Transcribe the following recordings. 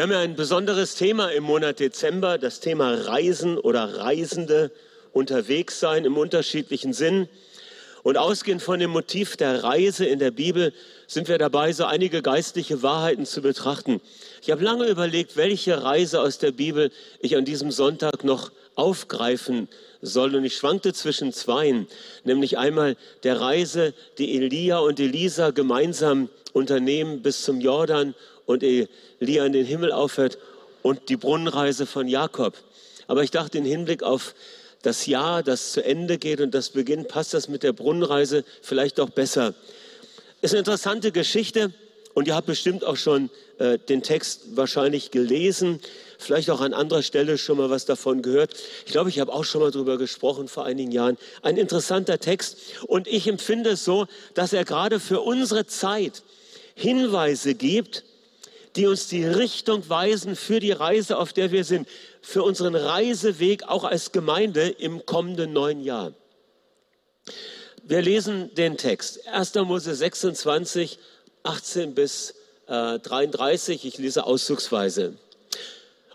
Wir haben ja ein besonderes Thema im Monat Dezember, das Thema Reisen oder Reisende unterwegs sein im unterschiedlichen Sinn. Und ausgehend von dem Motiv der Reise in der Bibel sind wir dabei, so einige geistliche Wahrheiten zu betrachten. Ich habe lange überlegt, welche Reise aus der Bibel ich an diesem Sonntag noch aufgreifen soll. Und ich schwankte zwischen zweien, nämlich einmal der Reise, die Elia und Elisa gemeinsam unternehmen bis zum Jordan und Elia in den Himmel aufhört und die Brunnenreise von Jakob. Aber ich dachte, im Hinblick auf das Jahr, das zu Ende geht und das beginnt, passt das mit der Brunnenreise vielleicht auch besser. Ist eine interessante Geschichte und ihr habt bestimmt auch schon äh, den Text wahrscheinlich gelesen, vielleicht auch an anderer Stelle schon mal was davon gehört. Ich glaube, ich habe auch schon mal darüber gesprochen vor einigen Jahren. Ein interessanter Text und ich empfinde es so, dass er gerade für unsere Zeit Hinweise gibt, die uns die Richtung weisen für die Reise, auf der wir sind, für unseren Reiseweg auch als Gemeinde im kommenden neuen Jahr. Wir lesen den Text. 1. Mose 26, 18 bis äh, 33. Ich lese auszugsweise.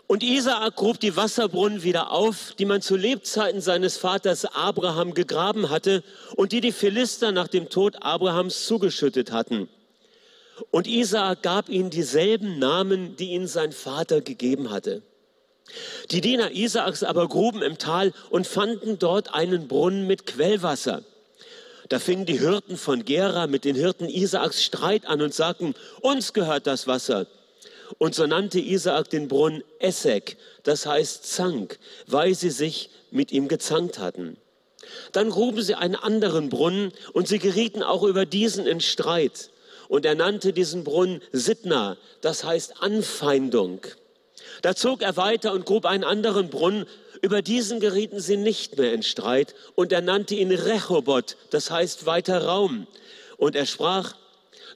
Und Isaak grub die Wasserbrunnen wieder auf, die man zu Lebzeiten seines Vaters Abraham gegraben hatte und die die Philister nach dem Tod Abrahams zugeschüttet hatten. Und Isaak gab ihnen dieselben Namen, die ihnen sein Vater gegeben hatte. Die Diener Isaaks aber gruben im Tal und fanden dort einen Brunnen mit Quellwasser. Da fingen die Hirten von Gera mit den Hirten Isaaks Streit an und sagten, uns gehört das Wasser. Und so nannte Isaak den Brunnen Essek, das heißt Zank, weil sie sich mit ihm gezankt hatten. Dann gruben sie einen anderen Brunnen und sie gerieten auch über diesen in Streit. Und er nannte diesen Brunnen Sidna, das heißt Anfeindung. Da zog er weiter und grub einen anderen Brunnen. Über diesen gerieten sie nicht mehr in Streit. Und er nannte ihn Rehoboth, das heißt weiter Raum. Und er sprach,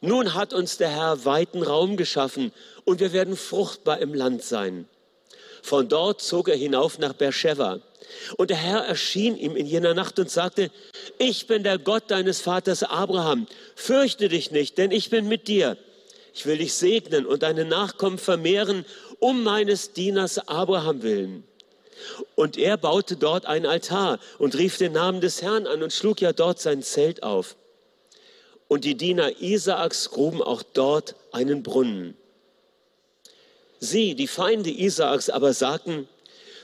nun hat uns der Herr weiten Raum geschaffen und wir werden fruchtbar im Land sein. Von dort zog er hinauf nach Beersheba. Und der Herr erschien ihm in jener Nacht und sagte, ich bin der Gott deines Vaters Abraham. Fürchte dich nicht, denn ich bin mit dir. Ich will dich segnen und deine Nachkommen vermehren, um meines Dieners Abraham willen. Und er baute dort ein Altar und rief den Namen des Herrn an und schlug ja dort sein Zelt auf. Und die Diener Isaaks gruben auch dort einen Brunnen. Sie, die Feinde Isaaks, aber sagten,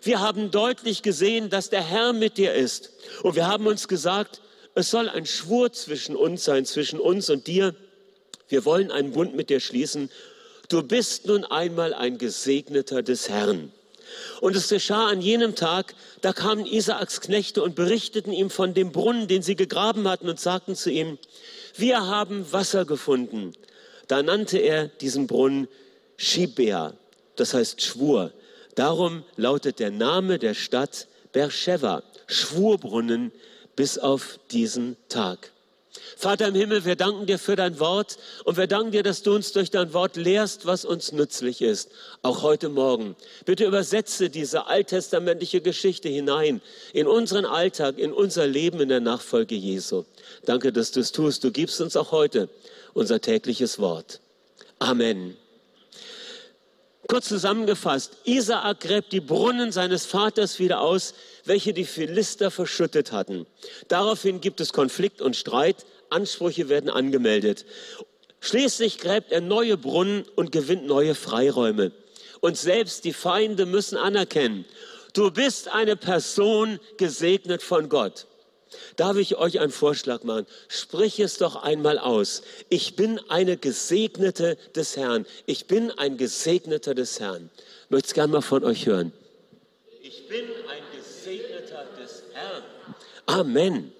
wir haben deutlich gesehen, dass der Herr mit dir ist. Und wir haben uns gesagt, es soll ein Schwur zwischen uns sein, zwischen uns und dir. Wir wollen einen Bund mit dir schließen. Du bist nun einmal ein Gesegneter des Herrn. Und es geschah an jenem Tag, da kamen Isaaks Knechte und berichteten ihm von dem Brunnen, den sie gegraben hatten und sagten zu ihm, wir haben Wasser gefunden. Da nannte er diesen Brunnen Shibea, das heißt Schwur. Darum lautet der Name der Stadt Beersheba, Schwurbrunnen bis auf diesen Tag. Vater im Himmel, wir danken dir für dein Wort und wir danken dir, dass du uns durch dein Wort lehrst, was uns nützlich ist, auch heute Morgen. Bitte übersetze diese alttestamentliche Geschichte hinein in unseren Alltag, in unser Leben in der Nachfolge Jesu. Danke, dass du es tust. Du gibst uns auch heute unser tägliches Wort. Amen. Kurz zusammengefasst, Isaak gräbt die Brunnen seines Vaters wieder aus, welche die Philister verschüttet hatten. Daraufhin gibt es Konflikt und Streit, Ansprüche werden angemeldet. Schließlich gräbt er neue Brunnen und gewinnt neue Freiräume. Und selbst die Feinde müssen anerkennen, du bist eine Person gesegnet von Gott. Darf ich euch einen Vorschlag machen? Sprich es doch einmal aus. Ich bin eine Gesegnete des Herrn. Ich bin ein Gesegneter des Herrn. Ich möchte es gerne mal von euch hören. Ich bin ein Gesegneter des Herrn. Amen.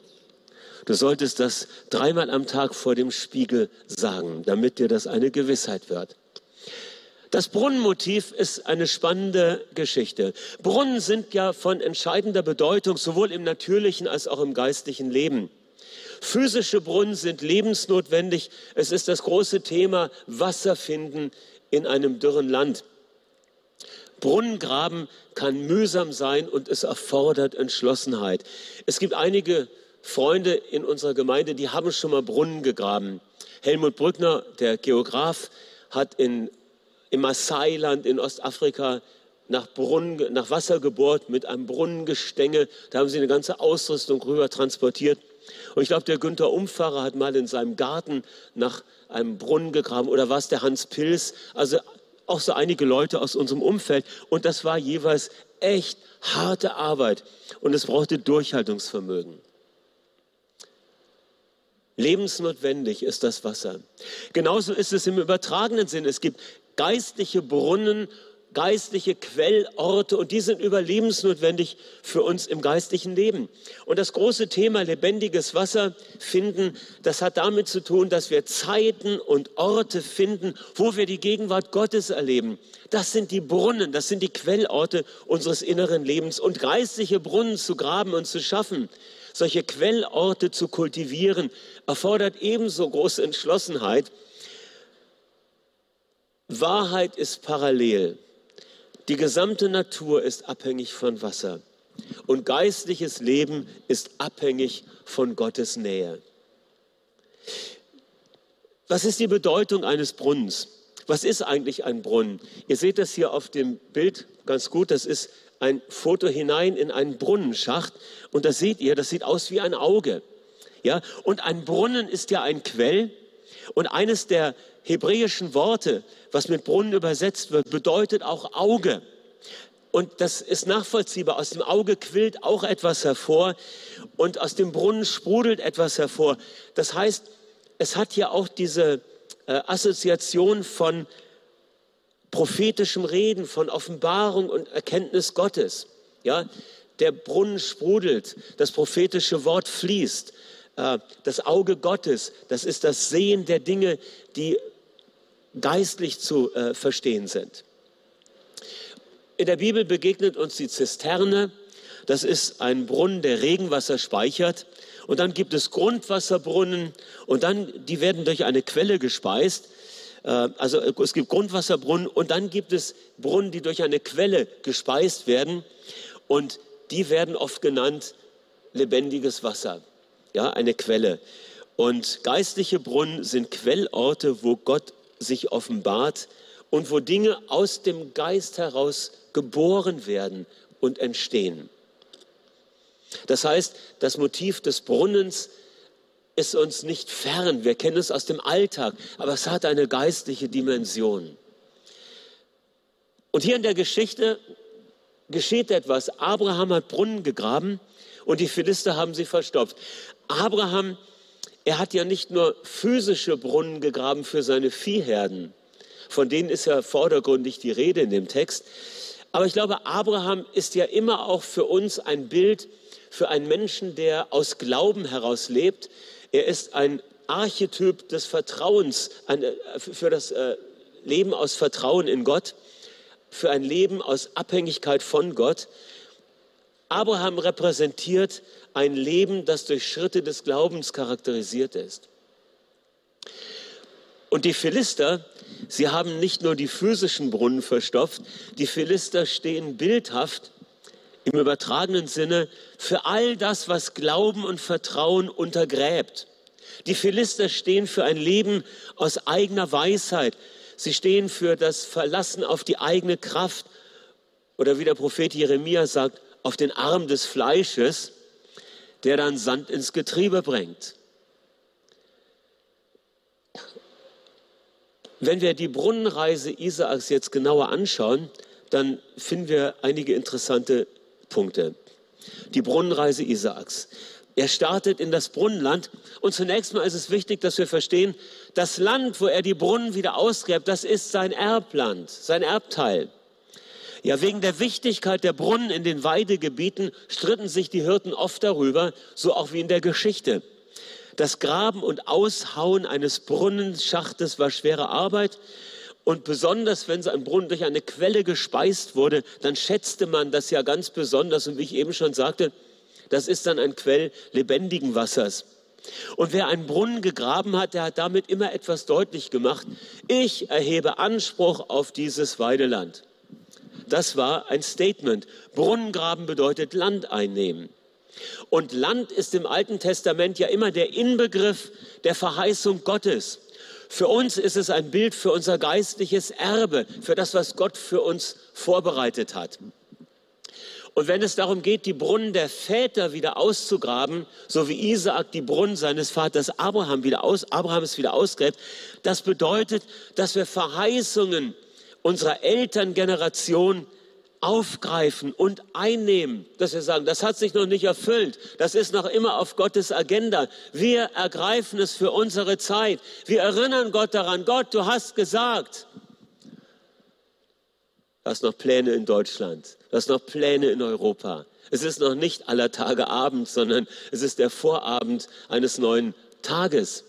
Du solltest das dreimal am Tag vor dem Spiegel sagen, damit dir das eine Gewissheit wird. Das Brunnenmotiv ist eine spannende Geschichte. Brunnen sind ja von entscheidender Bedeutung, sowohl im natürlichen als auch im geistlichen Leben. Physische Brunnen sind lebensnotwendig. Es ist das große Thema Wasser finden in einem dürren Land. Brunnengraben kann mühsam sein und es erfordert Entschlossenheit. Es gibt einige Freunde in unserer Gemeinde, die haben schon mal Brunnen gegraben. Helmut Brückner, der Geograf, hat in im Maasai-Land in Ostafrika nach, Brunnen, nach Wasser gebohrt mit einem Brunnengestänge. Da haben sie eine ganze Ausrüstung rüber transportiert. Und ich glaube, der Günther Umfahrer hat mal in seinem Garten nach einem Brunnen gegraben oder war es der Hans Pils? Also auch so einige Leute aus unserem Umfeld. Und das war jeweils echt harte Arbeit und es brauchte Durchhaltungsvermögen. Lebensnotwendig ist das Wasser. Genauso ist es im übertragenen Sinn. Es gibt geistliche Brunnen geistliche Quellorte und die sind überlebensnotwendig für uns im geistlichen Leben. Und das große Thema lebendiges Wasser finden, das hat damit zu tun, dass wir Zeiten und Orte finden, wo wir die Gegenwart Gottes erleben. Das sind die Brunnen, das sind die Quellorte unseres inneren Lebens und geistliche Brunnen zu graben und zu schaffen. Solche Quellorte zu kultivieren, erfordert ebenso große Entschlossenheit. Wahrheit ist parallel. Die gesamte Natur ist abhängig von Wasser und geistliches Leben ist abhängig von Gottes Nähe. Was ist die Bedeutung eines Brunnens? Was ist eigentlich ein Brunnen? Ihr seht das hier auf dem Bild ganz gut. Das ist ein Foto hinein in einen Brunnenschacht. Und da seht ihr, das sieht aus wie ein Auge. Ja? Und ein Brunnen ist ja ein Quell. Und eines der hebräischen Worte, was mit Brunnen übersetzt wird, bedeutet auch Auge. Und das ist nachvollziehbar. Aus dem Auge quillt auch etwas hervor und aus dem Brunnen sprudelt etwas hervor. Das heißt, es hat ja auch diese äh, Assoziation von prophetischem Reden, von Offenbarung und Erkenntnis Gottes. Ja, der Brunnen sprudelt, das prophetische Wort fließt. Äh, das Auge Gottes, das ist das Sehen der Dinge, die geistlich zu äh, verstehen sind. In der Bibel begegnet uns die Zisterne. Das ist ein Brunnen, der Regenwasser speichert. Und dann gibt es Grundwasserbrunnen und dann, die werden durch eine Quelle gespeist. Äh, also es gibt Grundwasserbrunnen und dann gibt es Brunnen, die durch eine Quelle gespeist werden. Und die werden oft genannt lebendiges Wasser. Ja, eine Quelle. Und geistliche Brunnen sind Quellorte, wo Gott sich offenbart und wo Dinge aus dem Geist heraus geboren werden und entstehen. Das heißt, das Motiv des Brunnens ist uns nicht fern. Wir kennen es aus dem Alltag, aber es hat eine geistliche Dimension. Und hier in der Geschichte geschieht etwas. Abraham hat Brunnen gegraben und die Philister haben sie verstopft. Abraham er hat ja nicht nur physische Brunnen gegraben für seine Viehherden, von denen ist ja vordergründig die Rede in dem Text. Aber ich glaube, Abraham ist ja immer auch für uns ein Bild für einen Menschen, der aus Glauben heraus lebt. Er ist ein Archetyp des Vertrauens, für das äh, Leben aus Vertrauen in Gott, für ein Leben aus Abhängigkeit von Gott. Abraham repräsentiert ein Leben, das durch Schritte des Glaubens charakterisiert ist. Und die Philister, sie haben nicht nur die physischen Brunnen verstopft, die Philister stehen bildhaft im übertragenen Sinne für all das, was Glauben und Vertrauen untergräbt. Die Philister stehen für ein Leben aus eigener Weisheit. Sie stehen für das Verlassen auf die eigene Kraft. Oder wie der Prophet Jeremia sagt, auf den Arm des Fleisches, der dann Sand ins Getriebe bringt. Wenn wir die Brunnenreise Isaaks jetzt genauer anschauen, dann finden wir einige interessante Punkte. Die Brunnenreise Isaaks. Er startet in das Brunnenland und zunächst mal ist es wichtig, dass wir verstehen, das Land, wo er die Brunnen wieder ausgräbt, das ist sein Erbland, sein Erbteil. Ja, wegen der Wichtigkeit der Brunnen in den Weidegebieten stritten sich die Hirten oft darüber, so auch wie in der Geschichte. Das Graben und Aushauen eines Brunnenschachtes war schwere Arbeit. Und besonders, wenn so ein Brunnen durch eine Quelle gespeist wurde, dann schätzte man das ja ganz besonders. Und wie ich eben schon sagte, das ist dann ein Quell lebendigen Wassers. Und wer einen Brunnen gegraben hat, der hat damit immer etwas deutlich gemacht. Ich erhebe Anspruch auf dieses Weideland. Das war ein Statement. Brunnengraben bedeutet Land einnehmen. Und Land ist im Alten Testament ja immer der Inbegriff der Verheißung Gottes. Für uns ist es ein Bild für unser geistliches Erbe, für das, was Gott für uns vorbereitet hat. Und wenn es darum geht, die Brunnen der Väter wieder auszugraben, so wie Isaak die Brunnen seines Vaters Abraham wieder aus, Abrahams wieder ausgräbt, das bedeutet, dass wir Verheißungen unserer Elterngeneration aufgreifen und einnehmen, dass wir sagen, das hat sich noch nicht erfüllt, das ist noch immer auf Gottes Agenda. Wir ergreifen es für unsere Zeit. Wir erinnern Gott daran, Gott, du hast gesagt, Du hast noch Pläne in Deutschland. Du hast noch Pläne in Europa. Es ist noch nicht aller Tage Abend, sondern es ist der Vorabend eines neuen Tages.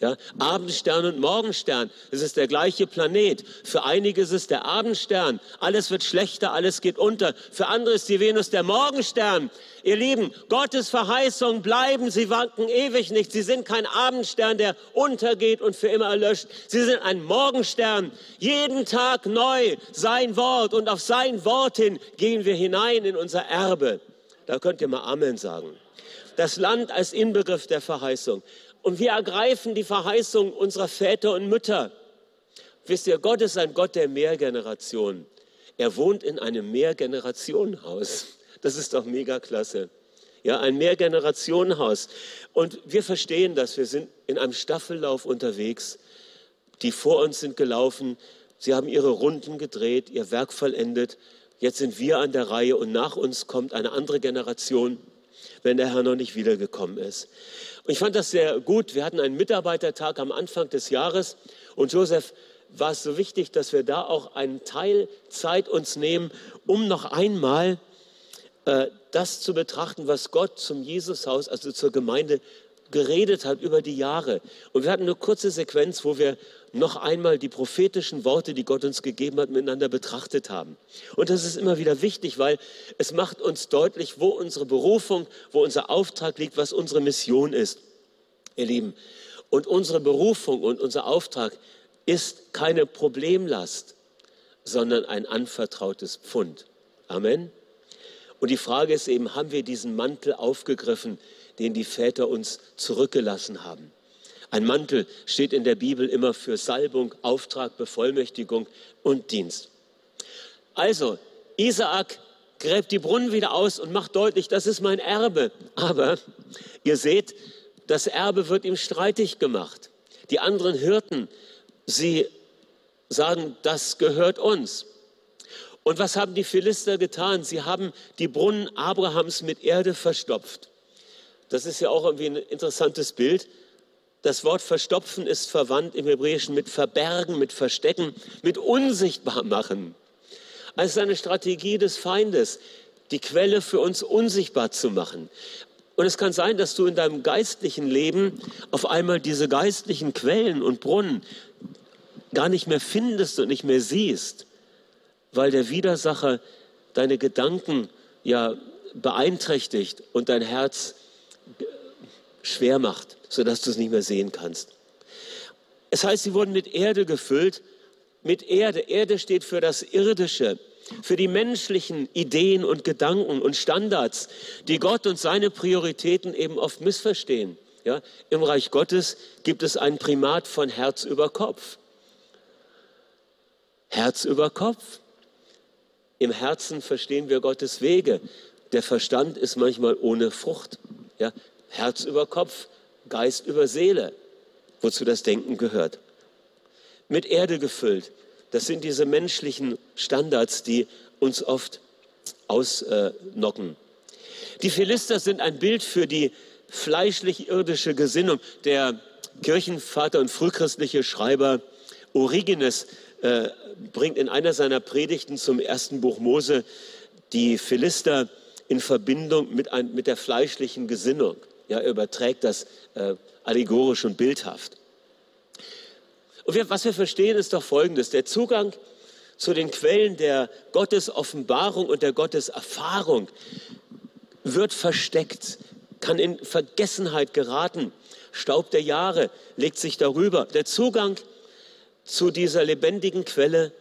Ja, Abendstern und Morgenstern, es ist der gleiche Planet. Für einige ist es der Abendstern. Alles wird schlechter, alles geht unter. Für andere ist die Venus der Morgenstern. Ihr Lieben, Gottes Verheißungen bleiben, sie wanken ewig nicht. Sie sind kein Abendstern, der untergeht und für immer erlöscht. Sie sind ein Morgenstern. Jeden Tag neu sein Wort und auf sein Wort hin gehen wir hinein in unser Erbe. Da könnt ihr mal Amen sagen. Das Land als Inbegriff der Verheißung. Und wir ergreifen die Verheißung unserer Väter und Mütter. Wisst ihr, Gott ist ein Gott der Mehrgenerationen. Er wohnt in einem Mehrgenerationenhaus. Das ist doch mega klasse. Ja, ein Mehrgenerationenhaus. Und wir verstehen das. Wir sind in einem Staffellauf unterwegs. Die vor uns sind gelaufen. Sie haben ihre Runden gedreht, ihr Werk vollendet. Jetzt sind wir an der Reihe und nach uns kommt eine andere Generation, wenn der Herr noch nicht wiedergekommen ist. Und ich fand das sehr gut. Wir hatten einen Mitarbeitertag am Anfang des Jahres und Josef war es so wichtig, dass wir da auch einen Teil Zeit uns nehmen, um noch einmal äh, das zu betrachten, was Gott zum Jesushaus, also zur Gemeinde, geredet hat über die Jahre. Und wir hatten eine kurze Sequenz, wo wir noch einmal die prophetischen Worte, die Gott uns gegeben hat, miteinander betrachtet haben. Und das ist immer wieder wichtig, weil es macht uns deutlich, wo unsere Berufung, wo unser Auftrag liegt, was unsere Mission ist, ihr Lieben. Und unsere Berufung und unser Auftrag ist keine Problemlast, sondern ein anvertrautes Pfund. Amen. Und die Frage ist eben, haben wir diesen Mantel aufgegriffen, den die Väter uns zurückgelassen haben? Ein Mantel steht in der Bibel immer für Salbung, Auftrag, Bevollmächtigung und Dienst. Also, Isaak gräbt die Brunnen wieder aus und macht deutlich, das ist mein Erbe. Aber ihr seht, das Erbe wird ihm streitig gemacht. Die anderen Hirten, sie sagen, das gehört uns. Und was haben die Philister getan? Sie haben die Brunnen Abrahams mit Erde verstopft. Das ist ja auch irgendwie ein interessantes Bild. Das Wort verstopfen ist verwandt im Hebräischen mit verbergen, mit verstecken, mit unsichtbar machen. Also es ist eine Strategie des Feindes, die Quelle für uns unsichtbar zu machen. Und es kann sein, dass du in deinem geistlichen Leben auf einmal diese geistlichen Quellen und Brunnen gar nicht mehr findest und nicht mehr siehst, weil der Widersacher deine Gedanken ja beeinträchtigt und dein Herz schwer macht sodass du es nicht mehr sehen kannst. Es heißt, sie wurden mit Erde gefüllt. Mit Erde. Erde steht für das Irdische, für die menschlichen Ideen und Gedanken und Standards, die Gott und seine Prioritäten eben oft missverstehen. Ja, Im Reich Gottes gibt es ein Primat von Herz über Kopf. Herz über Kopf. Im Herzen verstehen wir Gottes Wege. Der Verstand ist manchmal ohne Frucht. Ja, Herz über Kopf. Geist über Seele, wozu das Denken gehört. Mit Erde gefüllt. Das sind diese menschlichen Standards, die uns oft ausnocken. Die Philister sind ein Bild für die fleischlich-irdische Gesinnung. Der Kirchenvater und frühchristliche Schreiber Origenes äh, bringt in einer seiner Predigten zum ersten Buch Mose die Philister in Verbindung mit, ein, mit der fleischlichen Gesinnung. Ja, er überträgt das äh, allegorisch und bildhaft. Und wir, was wir verstehen, ist doch Folgendes. Der Zugang zu den Quellen der Gottesoffenbarung und der Gotteserfahrung wird versteckt, kann in Vergessenheit geraten. Staub der Jahre legt sich darüber. Der Zugang zu dieser lebendigen Quelle,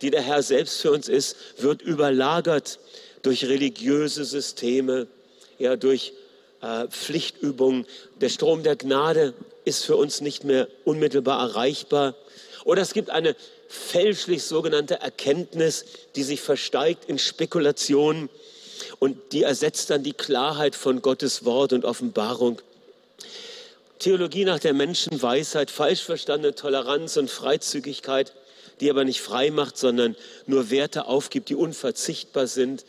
die der Herr selbst für uns ist, wird überlagert durch religiöse Systeme, ja, durch äh, Pflichtübungen. Der Strom der Gnade ist für uns nicht mehr unmittelbar erreichbar. Oder es gibt eine fälschlich sogenannte Erkenntnis, die sich versteigt in Spekulationen und die ersetzt dann die Klarheit von Gottes Wort und Offenbarung. Theologie nach der Menschenweisheit, falsch verstandene Toleranz und Freizügigkeit, die aber nicht frei macht, sondern nur Werte aufgibt, die unverzichtbar sind,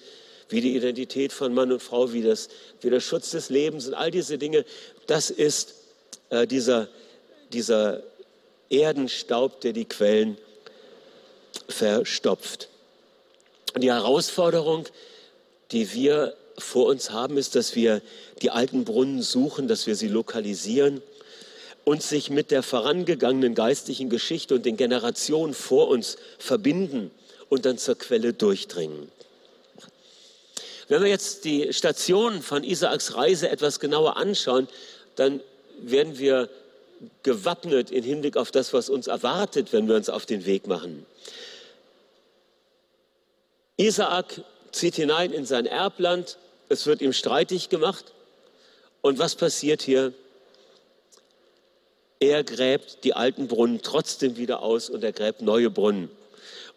wie die Identität von Mann und Frau, wie, das, wie der Schutz des Lebens und all diese Dinge. Das ist äh, dieser, dieser Erdenstaub, der die Quellen verstopft. Und die Herausforderung, die wir vor uns haben, ist, dass wir die alten Brunnen suchen, dass wir sie lokalisieren und sich mit der vorangegangenen geistlichen Geschichte und den Generationen vor uns verbinden und dann zur Quelle durchdringen. Wenn wir jetzt die Stationen von Isaaks Reise etwas genauer anschauen, dann werden wir gewappnet im Hinblick auf das, was uns erwartet, wenn wir uns auf den Weg machen. Isaak zieht hinein in sein Erbland, es wird ihm streitig gemacht. Und was passiert hier? Er gräbt die alten Brunnen trotzdem wieder aus und er gräbt neue Brunnen.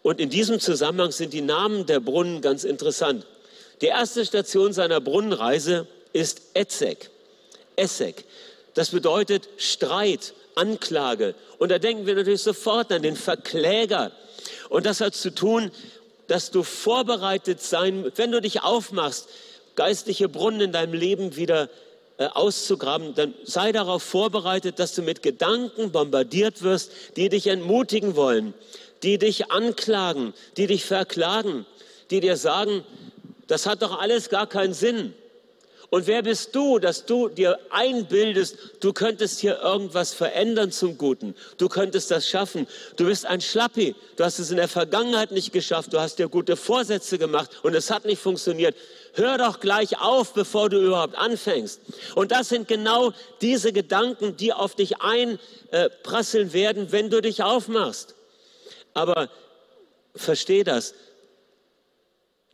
Und in diesem Zusammenhang sind die Namen der Brunnen ganz interessant. Die erste Station seiner Brunnenreise ist Etzek. Essek. Das bedeutet Streit, Anklage. Und da denken wir natürlich sofort an den Verkläger. Und das hat zu tun, dass du vorbereitet sein, wenn du dich aufmachst, geistliche Brunnen in deinem Leben wieder äh, auszugraben, dann sei darauf vorbereitet, dass du mit Gedanken bombardiert wirst, die dich entmutigen wollen, die dich anklagen, die dich verklagen, die dir sagen, das hat doch alles gar keinen Sinn. Und wer bist du, dass du dir einbildest, du könntest hier irgendwas verändern zum Guten? Du könntest das schaffen. Du bist ein Schlappi. Du hast es in der Vergangenheit nicht geschafft. Du hast dir gute Vorsätze gemacht und es hat nicht funktioniert. Hör doch gleich auf, bevor du überhaupt anfängst. Und das sind genau diese Gedanken, die auf dich einprasseln werden, wenn du dich aufmachst. Aber versteh das.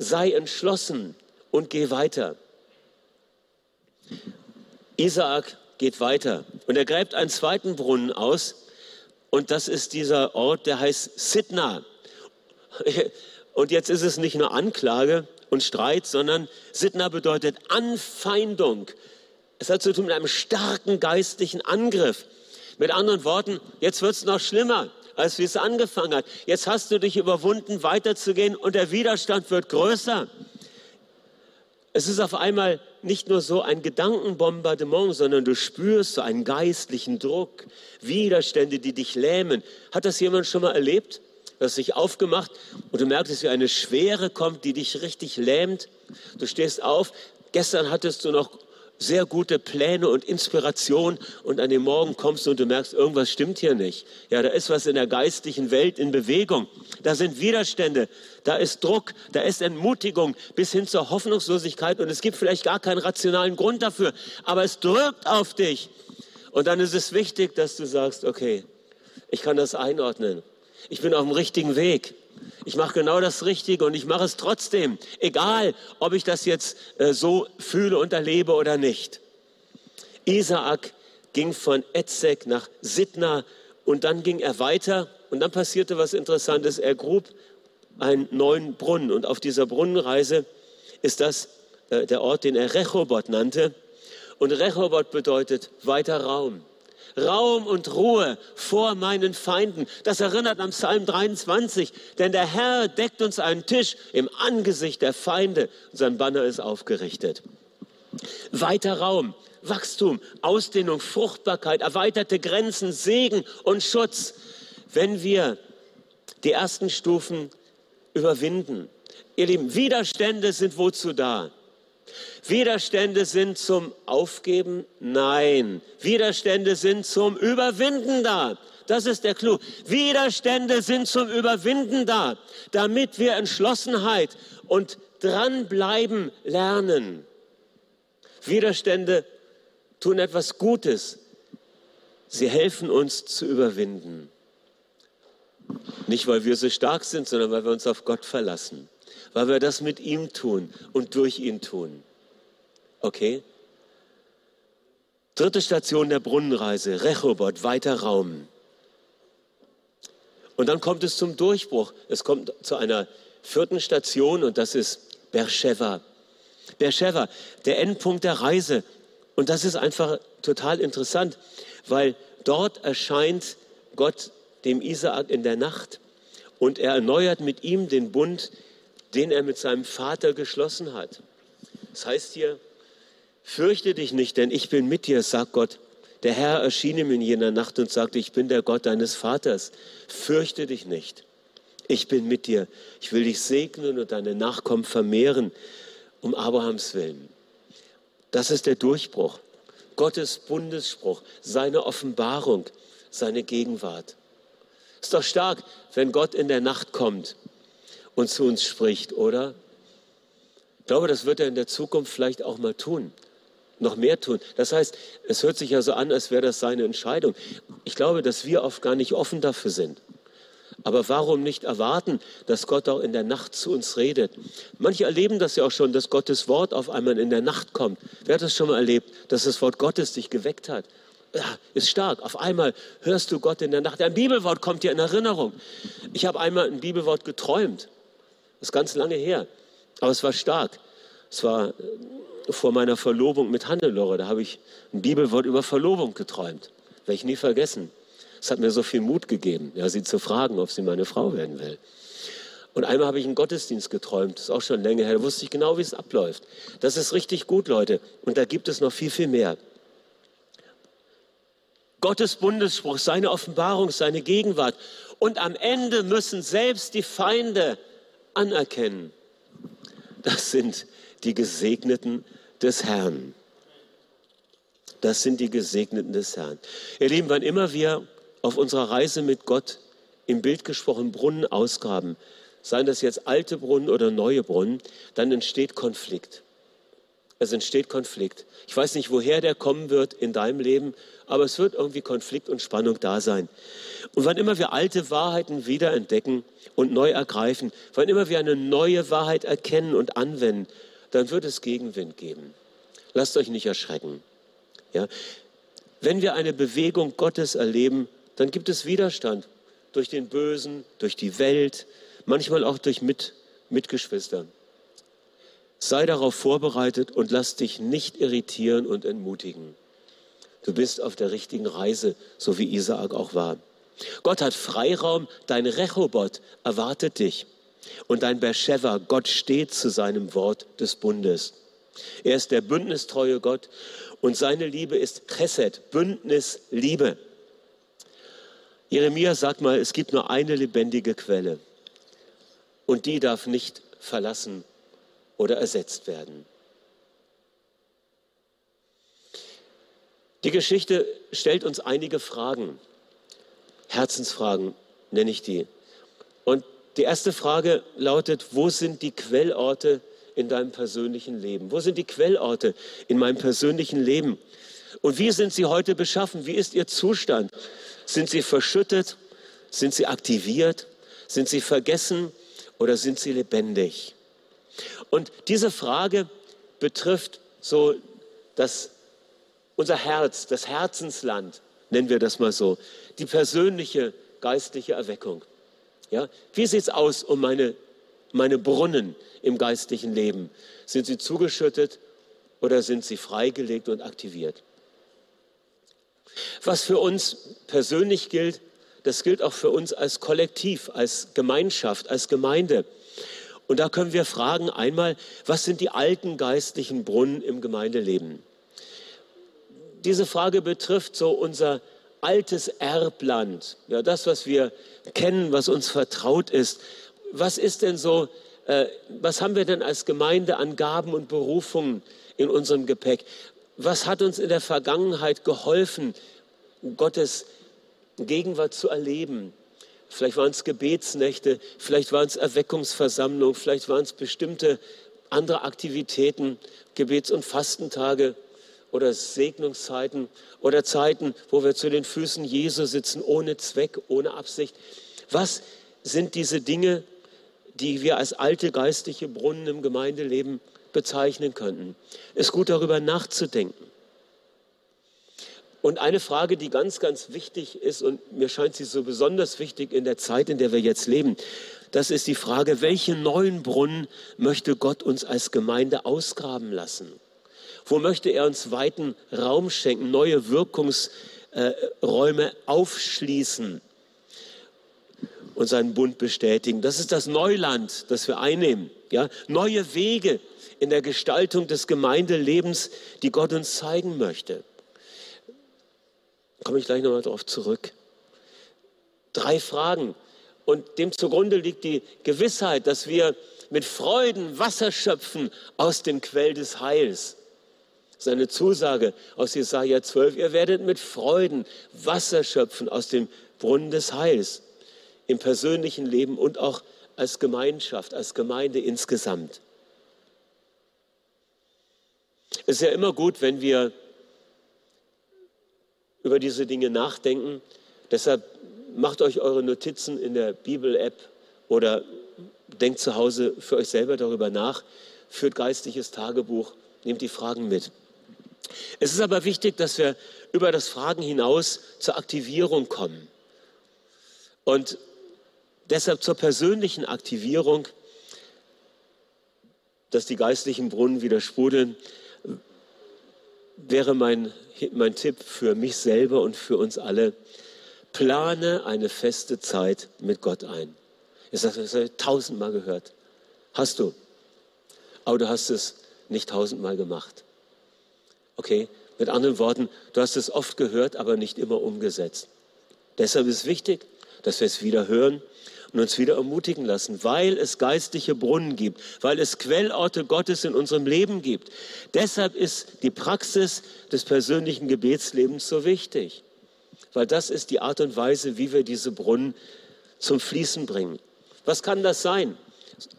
Sei entschlossen und geh weiter. Isaak geht weiter und er gräbt einen zweiten Brunnen aus und das ist dieser Ort, der heißt Sidna. Und jetzt ist es nicht nur Anklage und Streit, sondern Sidna bedeutet Anfeindung. Es hat zu tun mit einem starken geistlichen Angriff. Mit anderen Worten, jetzt wird es noch schlimmer, als wie es angefangen hat. Jetzt hast du dich überwunden, weiterzugehen und der Widerstand wird größer. Es ist auf einmal nicht nur so ein Gedankenbombardement, sondern du spürst so einen geistlichen Druck, Widerstände, die dich lähmen. Hat das jemand schon mal erlebt? Du hast dich aufgemacht und du merkst, wie eine Schwere kommt, die dich richtig lähmt. Du stehst auf. Gestern hattest du noch sehr gute Pläne und Inspiration und an dem Morgen kommst du und du merkst, irgendwas stimmt hier nicht. Ja, da ist was in der geistlichen Welt in Bewegung. Da sind Widerstände, da ist Druck, da ist Entmutigung bis hin zur Hoffnungslosigkeit und es gibt vielleicht gar keinen rationalen Grund dafür, aber es drückt auf dich. Und dann ist es wichtig, dass du sagst, okay, ich kann das einordnen. Ich bin auf dem richtigen Weg. Ich mache genau das Richtige und ich mache es trotzdem, egal ob ich das jetzt äh, so fühle und erlebe oder nicht. Isaak ging von Etzek nach Sidna und dann ging er weiter und dann passierte was Interessantes. Er grub einen neuen Brunnen und auf dieser Brunnenreise ist das äh, der Ort, den er Rechobot nannte. Und Rechobot bedeutet weiter Raum. Raum und Ruhe vor meinen Feinden. Das erinnert am Psalm 23, denn der Herr deckt uns einen Tisch im Angesicht der Feinde und sein Banner ist aufgerichtet. Weiter Raum, Wachstum, Ausdehnung, Fruchtbarkeit, erweiterte Grenzen, Segen und Schutz. Wenn wir die ersten Stufen überwinden. Ihr Lieben, Widerstände sind wozu da? Widerstände sind zum Aufgeben? Nein. Widerstände sind zum Überwinden da. Das ist der Clou. Widerstände sind zum Überwinden da, damit wir Entschlossenheit und dranbleiben lernen. Widerstände tun etwas Gutes. Sie helfen uns zu überwinden. Nicht, weil wir so stark sind, sondern weil wir uns auf Gott verlassen weil wir das mit ihm tun und durch ihn tun. Okay? Dritte Station der Brunnenreise, Rechobot, weiter Raum. Und dann kommt es zum Durchbruch. Es kommt zu einer vierten Station und das ist Beersheba. Beersheba, der Endpunkt der Reise. Und das ist einfach total interessant, weil dort erscheint Gott dem Isaak in der Nacht und er erneuert mit ihm den Bund, den er mit seinem Vater geschlossen hat. Das heißt hier, fürchte dich nicht, denn ich bin mit dir, sagt Gott. Der Herr erschien ihm in jener Nacht und sagte, ich bin der Gott deines Vaters. Fürchte dich nicht. Ich bin mit dir. Ich will dich segnen und deine Nachkommen vermehren, um Abrahams willen. Das ist der Durchbruch. Gottes Bundesspruch, seine Offenbarung, seine Gegenwart. Ist doch stark, wenn Gott in der Nacht kommt und zu uns spricht, oder? Ich glaube, das wird er in der Zukunft vielleicht auch mal tun. Noch mehr tun. Das heißt, es hört sich ja so an, als wäre das seine Entscheidung. Ich glaube, dass wir oft gar nicht offen dafür sind. Aber warum nicht erwarten, dass Gott auch in der Nacht zu uns redet? Manche erleben das ja auch schon, dass Gottes Wort auf einmal in der Nacht kommt. Wer hat das schon mal erlebt, dass das Wort Gottes dich geweckt hat? ja, ist stark. Auf einmal hörst du Gott in der Nacht. Ein Bibelwort kommt dir in Erinnerung. Ich habe einmal ein Bibelwort geträumt. Das ist ganz lange her. Aber es war stark. Es war äh, vor meiner Verlobung mit Hannelore. Da habe ich ein Bibelwort über Verlobung geträumt. Werde ich nie vergessen. Es hat mir so viel Mut gegeben, ja, sie zu fragen, ob sie meine Frau werden will. Und einmal habe ich einen Gottesdienst geträumt, das ist auch schon länger her, da wusste ich genau, wie es abläuft. Das ist richtig gut, Leute. Und da gibt es noch viel, viel mehr. Gottes Bundesspruch, seine Offenbarung, seine Gegenwart. Und am Ende müssen selbst die Feinde anerkennen, das sind die Gesegneten des Herrn. Das sind die Gesegneten des Herrn. Ihr Lieben, wann immer wir auf unserer Reise mit Gott im Bild gesprochen Brunnen ausgraben, seien das jetzt alte Brunnen oder neue Brunnen, dann entsteht Konflikt. Es entsteht Konflikt. Ich weiß nicht, woher der kommen wird in deinem Leben, aber es wird irgendwie Konflikt und Spannung da sein. Und wann immer wir alte Wahrheiten wiederentdecken und neu ergreifen, wann immer wir eine neue Wahrheit erkennen und anwenden, dann wird es Gegenwind geben. Lasst euch nicht erschrecken. Ja? Wenn wir eine Bewegung Gottes erleben, dann gibt es Widerstand durch den Bösen, durch die Welt, manchmal auch durch Mit Mitgeschwister. Sei darauf vorbereitet und lass dich nicht irritieren und entmutigen. Du bist auf der richtigen Reise, so wie Isaak auch war. Gott hat Freiraum, dein Rechobot erwartet dich. Und dein Beersheba, Gott steht zu seinem Wort des Bundes. Er ist der bündnistreue Gott und seine Liebe ist Chesed, Bündnisliebe. Jeremia sagt mal, es gibt nur eine lebendige Quelle und die darf nicht verlassen oder ersetzt werden. Die Geschichte stellt uns einige Fragen, Herzensfragen nenne ich die. Und die erste Frage lautet, wo sind die Quellorte in deinem persönlichen Leben? Wo sind die Quellorte in meinem persönlichen Leben? Und wie sind sie heute beschaffen? Wie ist ihr Zustand? Sind sie verschüttet? Sind sie aktiviert? Sind sie vergessen oder sind sie lebendig? Und diese Frage betrifft so das, unser Herz, das Herzensland, nennen wir das mal so, die persönliche geistliche Erweckung. Ja, wie sieht es aus um meine, meine Brunnen im geistlichen Leben? Sind sie zugeschüttet oder sind sie freigelegt und aktiviert? Was für uns persönlich gilt, das gilt auch für uns als Kollektiv, als Gemeinschaft, als Gemeinde. Und da können wir fragen einmal, was sind die alten geistlichen Brunnen im Gemeindeleben? Diese Frage betrifft so unser altes Erbland, ja, das, was wir kennen, was uns vertraut ist. Was ist denn so, äh, was haben wir denn als Gemeinde an Gaben und Berufungen in unserem Gepäck? Was hat uns in der Vergangenheit geholfen, Gottes Gegenwart zu erleben? Vielleicht waren es Gebetsnächte, vielleicht waren es Erweckungsversammlungen, vielleicht waren es bestimmte andere Aktivitäten, Gebets- und Fastentage oder Segnungszeiten oder Zeiten, wo wir zu den Füßen Jesu sitzen, ohne Zweck, ohne Absicht. Was sind diese Dinge, die wir als alte geistliche Brunnen im Gemeindeleben bezeichnen könnten? Es ist gut darüber nachzudenken. Und eine Frage, die ganz, ganz wichtig ist und mir scheint sie so besonders wichtig in der Zeit, in der wir jetzt leben, das ist die Frage, welchen neuen Brunnen möchte Gott uns als Gemeinde ausgraben lassen? Wo möchte er uns weiten Raum schenken, neue Wirkungsräume aufschließen und seinen Bund bestätigen? Das ist das Neuland, das wir einnehmen. Ja? Neue Wege in der Gestaltung des Gemeindelebens, die Gott uns zeigen möchte komme ich gleich nochmal darauf zurück. Drei Fragen. Und dem zugrunde liegt die Gewissheit, dass wir mit Freuden Wasser schöpfen aus dem Quell des Heils. Seine Zusage aus Jesaja 12. Ihr werdet mit Freuden Wasser schöpfen aus dem Brunnen des Heils. Im persönlichen Leben und auch als Gemeinschaft, als Gemeinde insgesamt. Es ist ja immer gut, wenn wir über diese Dinge nachdenken. Deshalb macht euch eure Notizen in der Bibel-App oder denkt zu Hause für euch selber darüber nach, führt geistliches Tagebuch, nehmt die Fragen mit. Es ist aber wichtig, dass wir über das Fragen hinaus zur Aktivierung kommen. Und deshalb zur persönlichen Aktivierung, dass die geistlichen Brunnen wieder sprudeln, wäre mein mein Tipp für mich selber und für uns alle. Plane eine feste Zeit mit Gott ein. Ich habe das tausendmal gehört. Hast du. Aber du hast es nicht tausendmal gemacht. Okay? Mit anderen Worten, du hast es oft gehört, aber nicht immer umgesetzt. Deshalb ist wichtig, dass wir es wieder hören und uns wieder ermutigen lassen, weil es geistliche Brunnen gibt, weil es Quellorte Gottes in unserem Leben gibt. Deshalb ist die Praxis des persönlichen Gebetslebens so wichtig, weil das ist die Art und Weise, wie wir diese Brunnen zum Fließen bringen. Was kann das sein?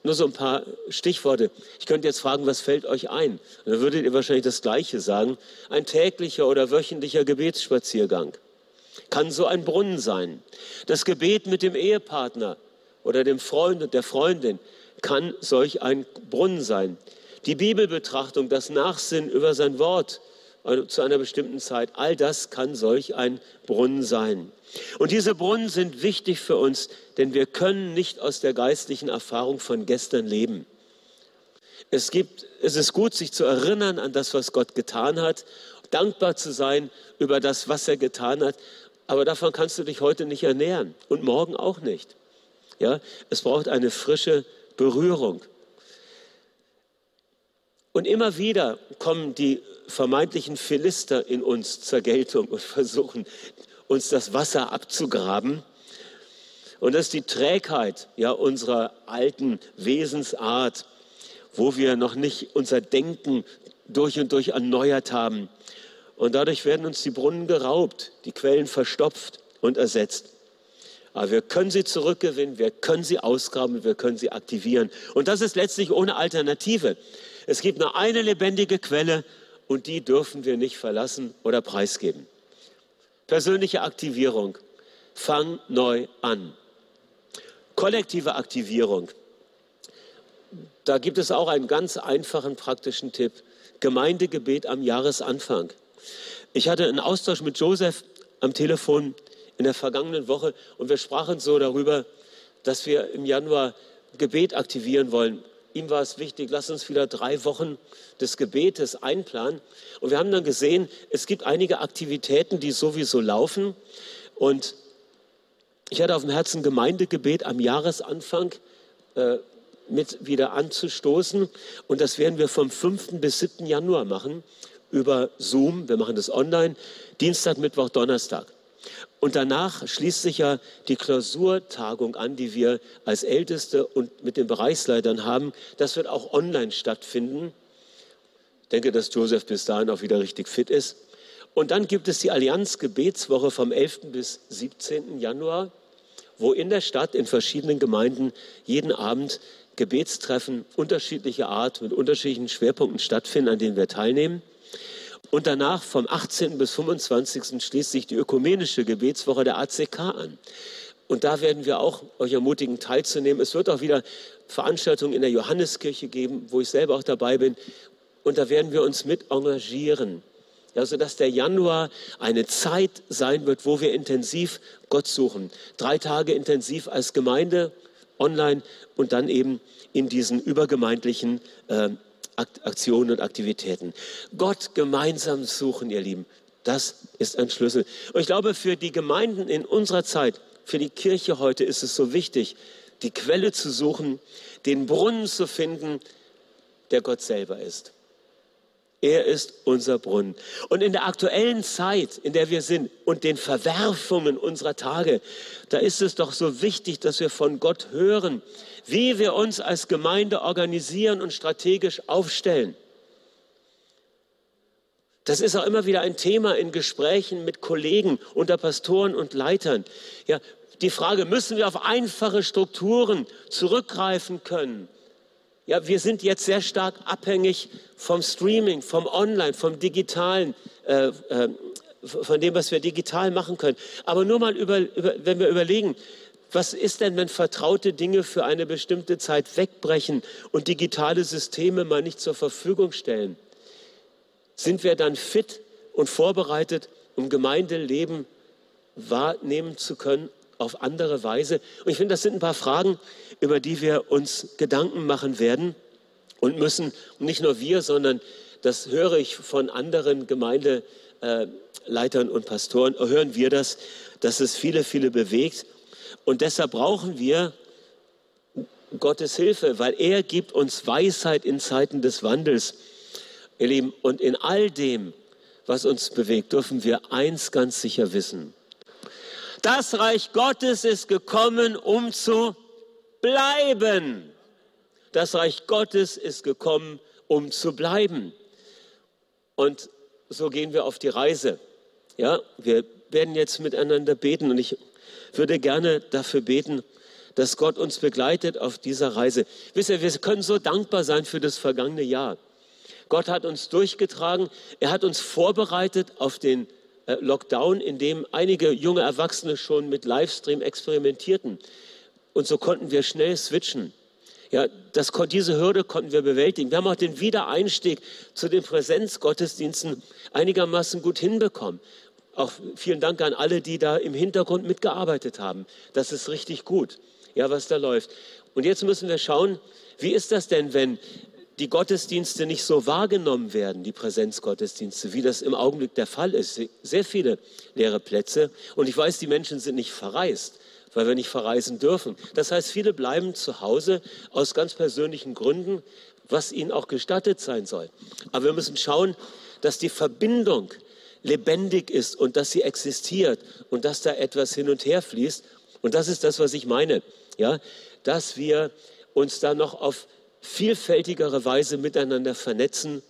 Nur so ein paar Stichworte. Ich könnte jetzt fragen, was fällt euch ein? Und dann würdet ihr wahrscheinlich das Gleiche sagen. Ein täglicher oder wöchentlicher Gebetsspaziergang kann so ein Brunnen sein. Das Gebet mit dem Ehepartner oder dem Freund und der Freundin kann solch ein Brunnen sein. Die Bibelbetrachtung, das Nachsinn über sein Wort zu einer bestimmten Zeit, all das kann solch ein Brunnen sein. Und diese Brunnen sind wichtig für uns, denn wir können nicht aus der geistlichen Erfahrung von gestern leben. Es, gibt, es ist gut, sich zu erinnern an das, was Gott getan hat, dankbar zu sein über das, was er getan hat, aber davon kannst du dich heute nicht ernähren und morgen auch nicht. Ja, es braucht eine frische Berührung. Und immer wieder kommen die vermeintlichen Philister in uns zur Geltung und versuchen, uns das Wasser abzugraben. Und das ist die Trägheit ja, unserer alten Wesensart, wo wir noch nicht unser Denken durch und durch erneuert haben. Und dadurch werden uns die Brunnen geraubt, die Quellen verstopft und ersetzt. Aber wir können sie zurückgewinnen, wir können sie ausgraben, wir können sie aktivieren. Und das ist letztlich ohne Alternative. Es gibt nur eine lebendige Quelle und die dürfen wir nicht verlassen oder preisgeben. Persönliche Aktivierung. Fang neu an. Kollektive Aktivierung. Da gibt es auch einen ganz einfachen praktischen Tipp. Gemeindegebet am Jahresanfang. Ich hatte einen Austausch mit Joseph am Telefon in der vergangenen Woche und wir sprachen so darüber, dass wir im Januar Gebet aktivieren wollen. Ihm war es wichtig, lass uns wieder drei Wochen des Gebetes einplanen. Und wir haben dann gesehen, es gibt einige Aktivitäten, die sowieso laufen. Und ich hatte auf dem Herzen Gemeindegebet am Jahresanfang äh, mit wieder anzustoßen. Und das werden wir vom 5. bis 7. Januar machen über Zoom. Wir machen das online, Dienstag, Mittwoch, Donnerstag. Und danach schließt sich ja die Klausurtagung an, die wir als Älteste und mit den Bereichsleitern haben. Das wird auch online stattfinden. Ich denke, dass Joseph bis dahin auch wieder richtig fit ist. Und dann gibt es die Allianz-Gebetswoche vom 11. bis 17. Januar, wo in der Stadt, in verschiedenen Gemeinden, jeden Abend Gebetstreffen unterschiedlicher Art mit unterschiedlichen Schwerpunkten stattfinden, an denen wir teilnehmen. Und danach vom 18. bis 25. schließt sich die ökumenische Gebetswoche der ACK an. Und da werden wir auch euch ermutigen, teilzunehmen. Es wird auch wieder Veranstaltungen in der Johanneskirche geben, wo ich selber auch dabei bin. Und da werden wir uns mit engagieren Ja, sodass der Januar eine Zeit sein wird, wo wir intensiv Gott suchen. Drei Tage intensiv als Gemeinde, online und dann eben in diesen übergemeindlichen äh, Aktionen und Aktivitäten. Gott gemeinsam suchen, ihr Lieben. Das ist ein Schlüssel. Und ich glaube, für die Gemeinden in unserer Zeit, für die Kirche heute ist es so wichtig, die Quelle zu suchen, den Brunnen zu finden, der Gott selber ist. Er ist unser Brunnen. Und in der aktuellen Zeit, in der wir sind und den Verwerfungen unserer Tage, da ist es doch so wichtig, dass wir von Gott hören, wie wir uns als Gemeinde organisieren und strategisch aufstellen. Das ist auch immer wieder ein Thema in Gesprächen mit Kollegen unter Pastoren und Leitern. Ja, die Frage, müssen wir auf einfache Strukturen zurückgreifen können? Ja, wir sind jetzt sehr stark abhängig vom Streaming, vom Online, vom Digitalen, äh, äh, von dem, was wir digital machen können. Aber nur mal, über, über, wenn wir überlegen, was ist denn, wenn vertraute Dinge für eine bestimmte Zeit wegbrechen und digitale Systeme mal nicht zur Verfügung stellen? Sind wir dann fit und vorbereitet, um Gemeindeleben wahrnehmen zu können auf andere Weise? Und ich finde, das sind ein paar Fragen, über die wir uns Gedanken machen werden und müssen. Und nicht nur wir, sondern das höre ich von anderen Gemeindeleitern und Pastoren, hören wir das, dass es viele, viele bewegt. Und deshalb brauchen wir Gottes Hilfe, weil er gibt uns Weisheit in Zeiten des Wandels. Ihr Lieben, und in all dem, was uns bewegt, dürfen wir eins ganz sicher wissen. Das Reich Gottes ist gekommen, um zu bleiben. Das Reich Gottes ist gekommen, um zu bleiben. Und so gehen wir auf die Reise. Ja, wir werden jetzt miteinander beten und ich würde gerne dafür beten, dass Gott uns begleitet auf dieser Reise. Wisst ihr, wir können so dankbar sein für das vergangene Jahr. Gott hat uns durchgetragen. Er hat uns vorbereitet auf den Lockdown, in dem einige junge Erwachsene schon mit Livestream experimentierten. Und so konnten wir schnell switchen. Ja, das, diese Hürde konnten wir bewältigen. Wir haben auch den Wiedereinstieg zu den Präsenzgottesdiensten einigermaßen gut hinbekommen. Auch vielen Dank an alle, die da im Hintergrund mitgearbeitet haben. Das ist richtig gut, ja, was da läuft. Und jetzt müssen wir schauen, wie ist das denn, wenn die Gottesdienste nicht so wahrgenommen werden, die Präsenzgottesdienste, wie das im Augenblick der Fall ist. Sehr viele leere Plätze. Und ich weiß, die Menschen sind nicht verreist, weil wir nicht verreisen dürfen. Das heißt, viele bleiben zu Hause aus ganz persönlichen Gründen, was ihnen auch gestattet sein soll. Aber wir müssen schauen, dass die Verbindung lebendig ist und dass sie existiert und dass da etwas hin und her fließt. Und das ist das, was ich meine. Ja, dass wir uns da noch auf vielfältigere Weise miteinander vernetzen,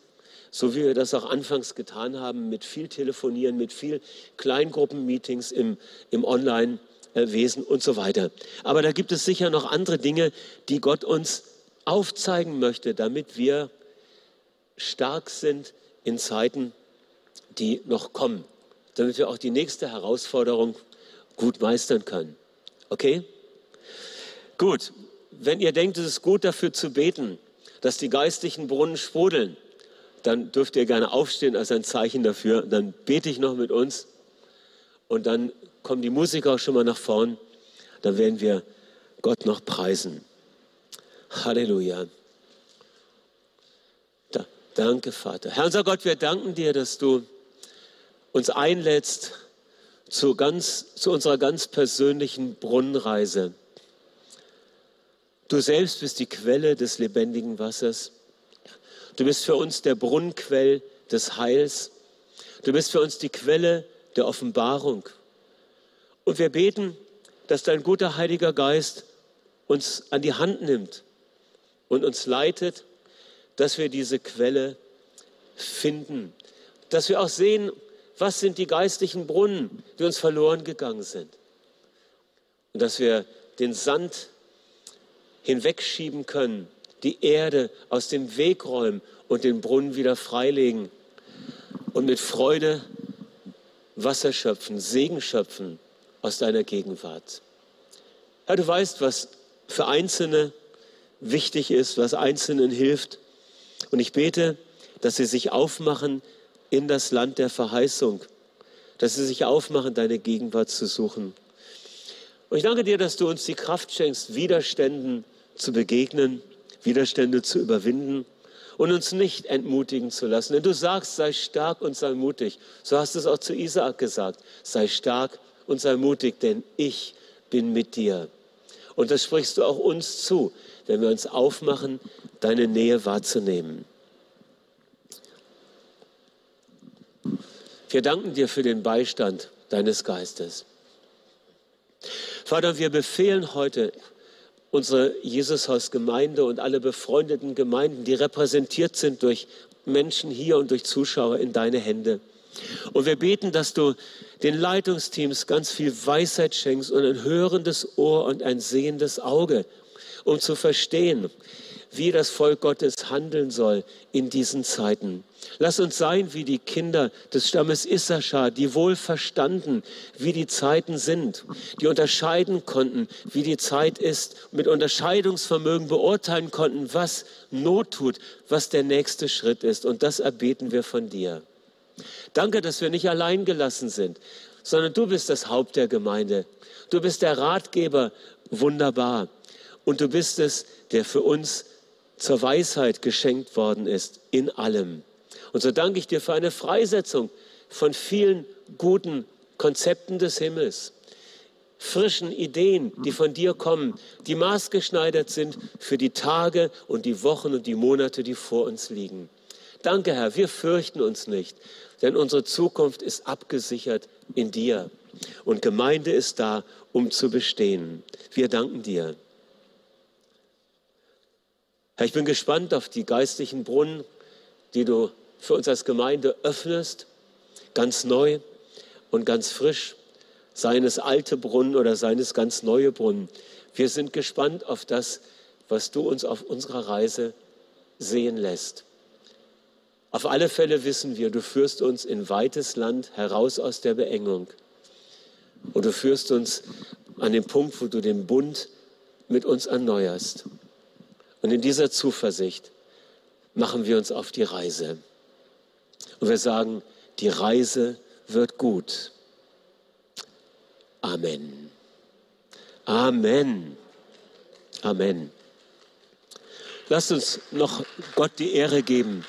so wie wir das auch anfangs getan haben, mit viel Telefonieren, mit viel Kleingruppenmeetings im, im Online-Wesen und so weiter. Aber da gibt es sicher noch andere Dinge, die Gott uns aufzeigen möchte, damit wir stark sind in Zeiten, die noch kommen, damit wir auch die nächste Herausforderung gut meistern können. Okay? Gut, wenn ihr denkt, es ist gut dafür zu beten, dass die geistlichen Brunnen sprudeln, dann dürft ihr gerne aufstehen als ein Zeichen dafür. Dann bete ich noch mit uns und dann kommen die Musiker auch schon mal nach vorn. Dann werden wir Gott noch preisen. Halleluja. Da, danke, Vater. Herr unser Gott, wir danken dir, dass du uns einlädst zu, ganz, zu unserer ganz persönlichen Brunnenreise. Du selbst bist die Quelle des lebendigen Wassers. Du bist für uns der Brunnenquell des Heils. Du bist für uns die Quelle der Offenbarung. Und wir beten, dass dein guter Heiliger Geist uns an die Hand nimmt und uns leitet, dass wir diese Quelle finden. Dass wir auch sehen, was sind die geistlichen Brunnen, die uns verloren gegangen sind. Und dass wir den Sand hinwegschieben können, die Erde aus dem Weg räumen und den Brunnen wieder freilegen und mit Freude Wasser schöpfen, Segen schöpfen aus deiner Gegenwart. Herr, du weißt, was für Einzelne wichtig ist, was Einzelnen hilft. Und ich bete, dass sie sich aufmachen, in das Land der Verheißung, dass sie sich aufmachen, deine Gegenwart zu suchen. Und ich danke dir, dass du uns die Kraft schenkst, Widerständen zu begegnen, Widerstände zu überwinden und uns nicht entmutigen zu lassen. Denn du sagst, sei stark und sei mutig. So hast du es auch zu Isaak gesagt. Sei stark und sei mutig, denn ich bin mit dir. Und das sprichst du auch uns zu, wenn wir uns aufmachen, deine Nähe wahrzunehmen. Wir danken dir für den Beistand deines Geistes. Vater, wir befehlen heute unsere Jesushaus-Gemeinde und alle befreundeten Gemeinden, die repräsentiert sind durch Menschen hier und durch Zuschauer in deine Hände. Und wir beten, dass du den Leitungsteams ganz viel Weisheit schenkst und ein hörendes Ohr und ein sehendes Auge, um zu verstehen, wie das Volk Gottes handeln soll in diesen Zeiten. Lass uns sein wie die Kinder des Stammes Issachar, die wohl verstanden, wie die Zeiten sind, die unterscheiden konnten, wie die Zeit ist, mit Unterscheidungsvermögen beurteilen konnten, was Not tut, was der nächste Schritt ist. Und das erbeten wir von dir. Danke, dass wir nicht allein gelassen sind, sondern du bist das Haupt der Gemeinde. Du bist der Ratgeber, wunderbar. Und du bist es, der für uns zur Weisheit geschenkt worden ist in allem. Und so danke ich dir für eine Freisetzung von vielen guten Konzepten des Himmels, frischen Ideen, die von dir kommen, die maßgeschneidert sind für die Tage und die Wochen und die Monate, die vor uns liegen. Danke, Herr, wir fürchten uns nicht, denn unsere Zukunft ist abgesichert in dir. Und Gemeinde ist da, um zu bestehen. Wir danken dir. Herr, ich bin gespannt auf die geistlichen Brunnen, die du für uns als Gemeinde öffnest, ganz neu und ganz frisch, seien es alte Brunnen oder seien es ganz neue Brunnen. Wir sind gespannt auf das, was du uns auf unserer Reise sehen lässt. Auf alle Fälle wissen wir, du führst uns in weites Land heraus aus der Beengung. Und du führst uns an den Punkt, wo du den Bund mit uns erneuerst. Und in dieser Zuversicht machen wir uns auf die Reise. Und wir sagen, die Reise wird gut. Amen. Amen. Amen. Lasst uns noch Gott die Ehre geben.